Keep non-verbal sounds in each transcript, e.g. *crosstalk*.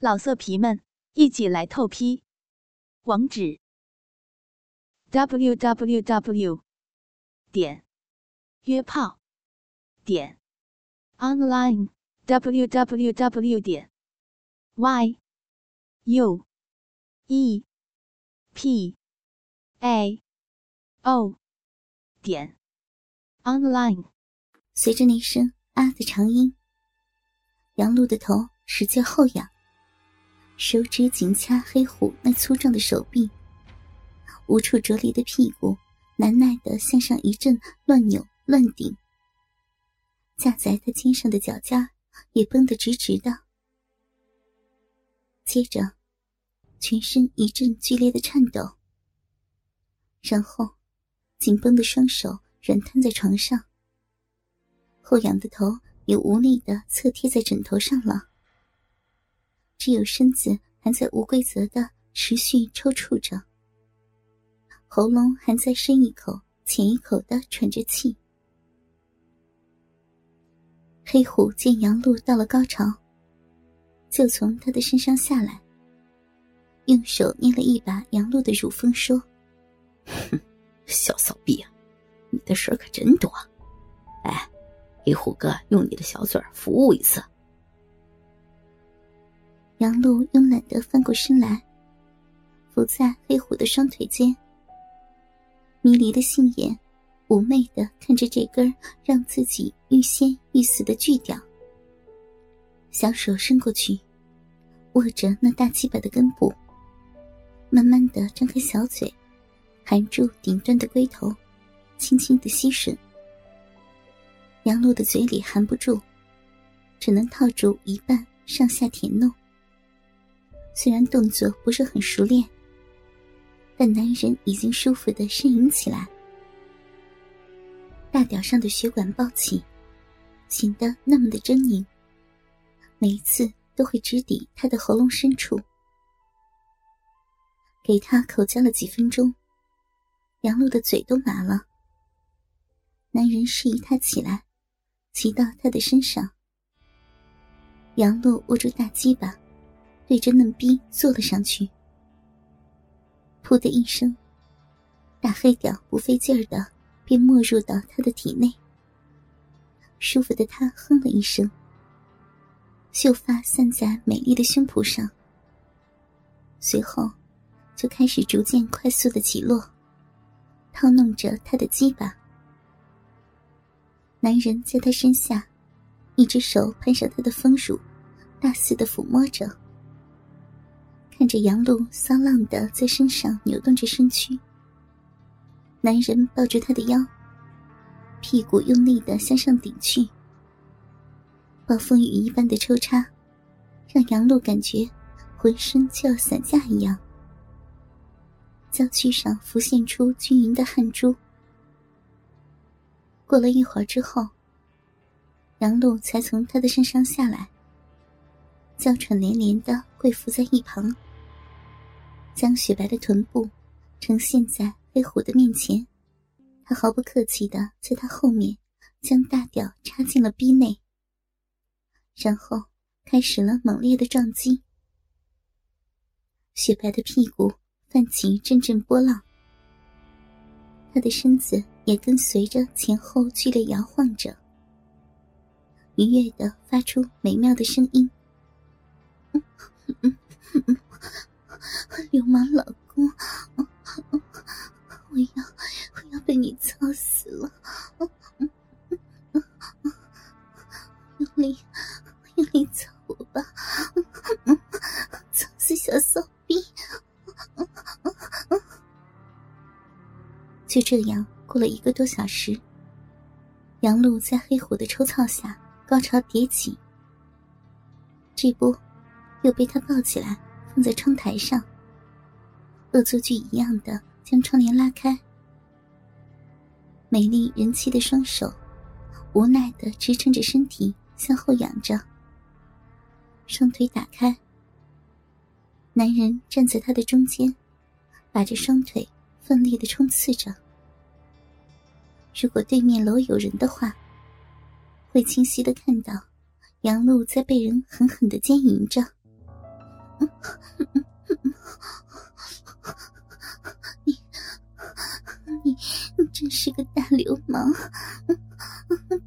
老色皮们，一起来透批！网址：w w w 点约炮点 online w w w 点 y u e p a o 点 online。随着那声“啊”的长音，杨璐的头使劲后仰。手指紧掐黑虎那粗壮的手臂，无处着力的屁股难耐的向上一阵乱扭乱顶，架在他肩上的脚尖也绷得直直的。接着，全身一阵剧烈的颤抖，然后紧绷的双手软瘫在床上，后仰的头也无力的侧贴在枕头上了。只有身子还在无规则的持续抽搐着，喉咙还在深一口浅一口的喘着气。黑虎见杨璐到了高潮，就从他的身上下来，用手捏了一把杨璐的乳峰，说：“哼，小骚逼啊，你的事儿可真多。哎，给虎哥用你的小嘴服务一次。”杨璐慵懒的翻过身来，伏在黑虎的双腿间，迷离的杏眼，妩媚的看着这根让自己欲仙欲死的巨屌。小手伸过去，握着那大鸡巴的根部，慢慢的张开小嘴，含住顶端的龟头，轻轻的吸吮。杨璐的嘴里含不住，只能套住一半，上下舔弄。虽然动作不是很熟练，但男人已经舒服的呻吟起来。大屌上的血管暴起，显得那么的狰狞。每一次都会直抵他的喉咙深处。给他口交了几分钟，杨璐的嘴都麻了。男人示意他起来，骑到他的身上。杨璐握住大鸡巴。对着嫩逼坐了上去，噗的一声，大黑屌不费劲儿的便没入到他的体内。舒服的他哼了一声，秀发散在美丽的胸脯上，随后就开始逐渐快速的起落，套弄着他的鸡巴。男人在他身下，一只手攀上他的丰乳，大肆的抚摸着。看着杨璐骚浪的在身上扭动着身躯，男人抱住她的腰，屁股用力的向上顶去。暴风雨一般的抽插，让杨璐感觉浑身就要散架一样。娇躯上浮现出均匀的汗珠。过了一会儿之后，杨璐才从他的身上下来，娇喘连连的跪伏在一旁。将雪白的臀部呈现在黑虎的面前，他毫不客气的在他后面将大屌插进了逼内，然后开始了猛烈的撞击。雪白的屁股泛起阵阵波浪，他的身子也跟随着前后剧烈摇晃着，愉悦的发出美妙的声音。流氓老公，我要我要被你操死了！用力用力操我吧，操死小骚逼！就这样过了一个多小时，杨璐在黑虎的抽操下高潮迭起，这不又被他抱起来。放在窗台上，恶作剧一样的将窗帘拉开。美丽人妻的双手无奈的支撑着身体向后仰着，双腿打开。男人站在她的中间，把着双腿奋力的冲刺着。如果对面楼有人的话，会清晰的看到杨璐在被人狠狠的奸淫着。你真是个大流氓，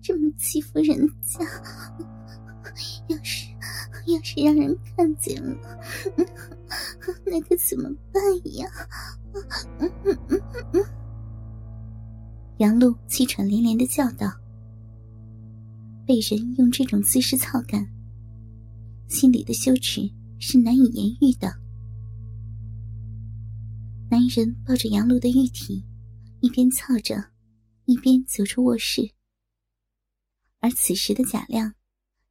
这么欺负人家，要是要是让人看见了，那可怎么办呀？杨璐气喘连连的叫道：“被人用这种姿势操干，心里的羞耻是难以言喻的。”男人抱着杨璐的玉体，一边操着，一边走出卧室。而此时的贾亮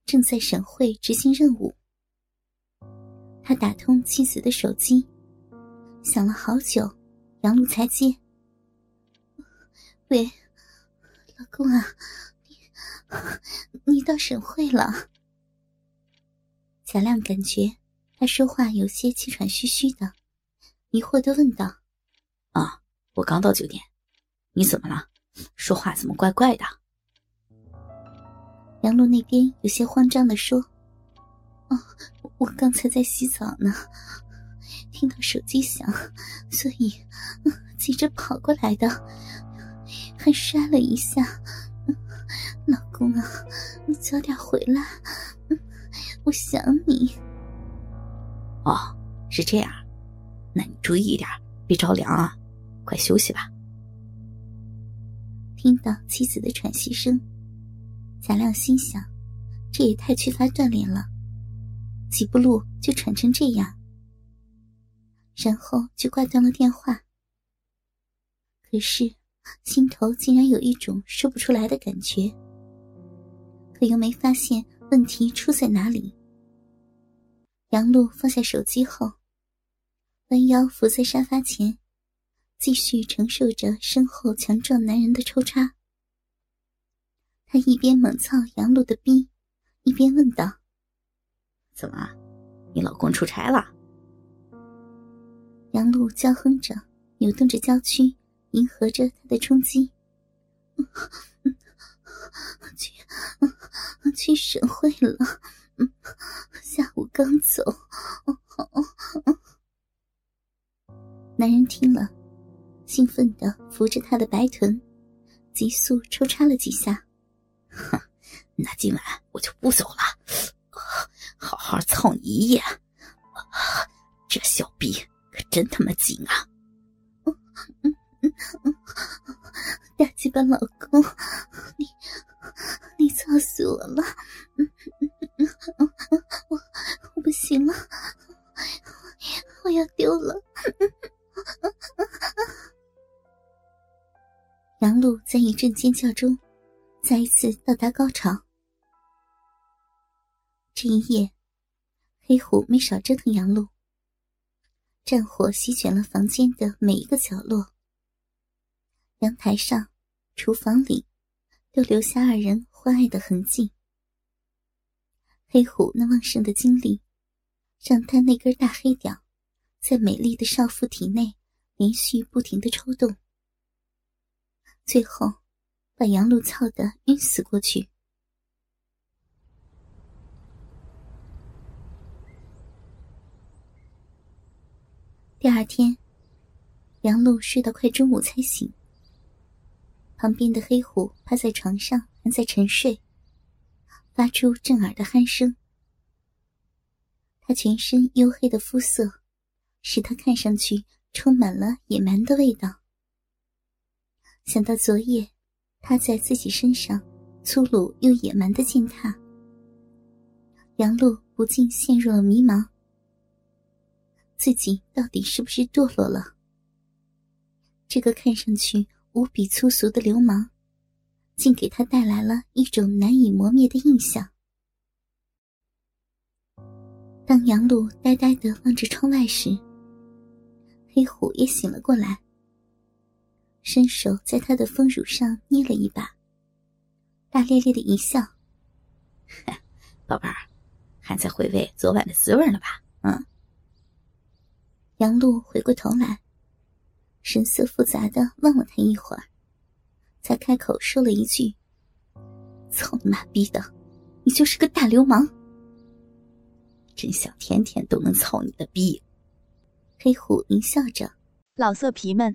正在省会执行任务。他打通妻子的手机，想了好久，杨露才接。喂，老公啊，你你到省会了？贾亮感觉他说话有些气喘吁吁的，疑惑的问道：“啊，我刚到酒店，你怎么了？说话怎么怪怪的？”杨璐那边有些慌张的说：“哦，我刚才在洗澡呢，听到手机响，所以嗯急着跑过来的。”还摔了一下，老公啊，你早点回来，嗯我想你。哦，是这样，那你注意一点，别着凉啊，快休息吧。听到妻子的喘息声，贾亮心想，这也太缺乏锻炼了，几步路就喘成这样，然后就挂断了电话。可是。心头竟然有一种说不出来的感觉，可又没发现问题出在哪里。杨璐放下手机后，弯腰伏在沙发前，继续承受着身后强壮男人的抽插。他一边猛操杨璐的逼，一边问道：“怎么，你老公出差了？”杨璐娇哼着，扭动着娇躯。迎合着他的冲击，*laughs* 去 *laughs* 去省会了，*laughs* 下午刚走。男人听了，兴奋的扶着他的白臀，急速抽插了几下。哼，那今晚我就不走了，好好操你一夜。这小逼可真他妈紧啊！大鸡巴老公，你你操死我了！阵尖叫中，再一次到达高潮。这一夜，黑虎没少折腾杨璐，战火席卷了房间的每一个角落。阳台上、厨房里，都留下二人欢爱的痕迹。黑虎那旺盛的精力，让他那根大黑屌，在美丽的少妇体内连续不停的抽动，最后把杨露操得晕死过去。第二天，杨露睡到快中午才醒。旁边的黑虎趴在床上，还在沉睡，发出震耳的鼾声。他全身黝黑的肤色，使他看上去充满了野蛮的味道。想到昨夜他在自己身上粗鲁又野蛮的践踏，杨璐不禁陷入了迷茫：自己到底是不是堕落了？这个看上去……无比粗俗的流氓，竟给他带来了一种难以磨灭的印象。当杨璐呆呆的望着窗外时，黑虎也醒了过来，伸手在他的丰乳上捏了一把，大咧咧的一笑：“宝贝儿，还在回味昨晚的滋味呢吧？”嗯。杨璐回过头来。神色复杂的望了他一会儿，才开口说了一句：“操你妈逼的，你就是个大流氓！”真想天天都能操你的逼。黑虎狞笑着，老色皮们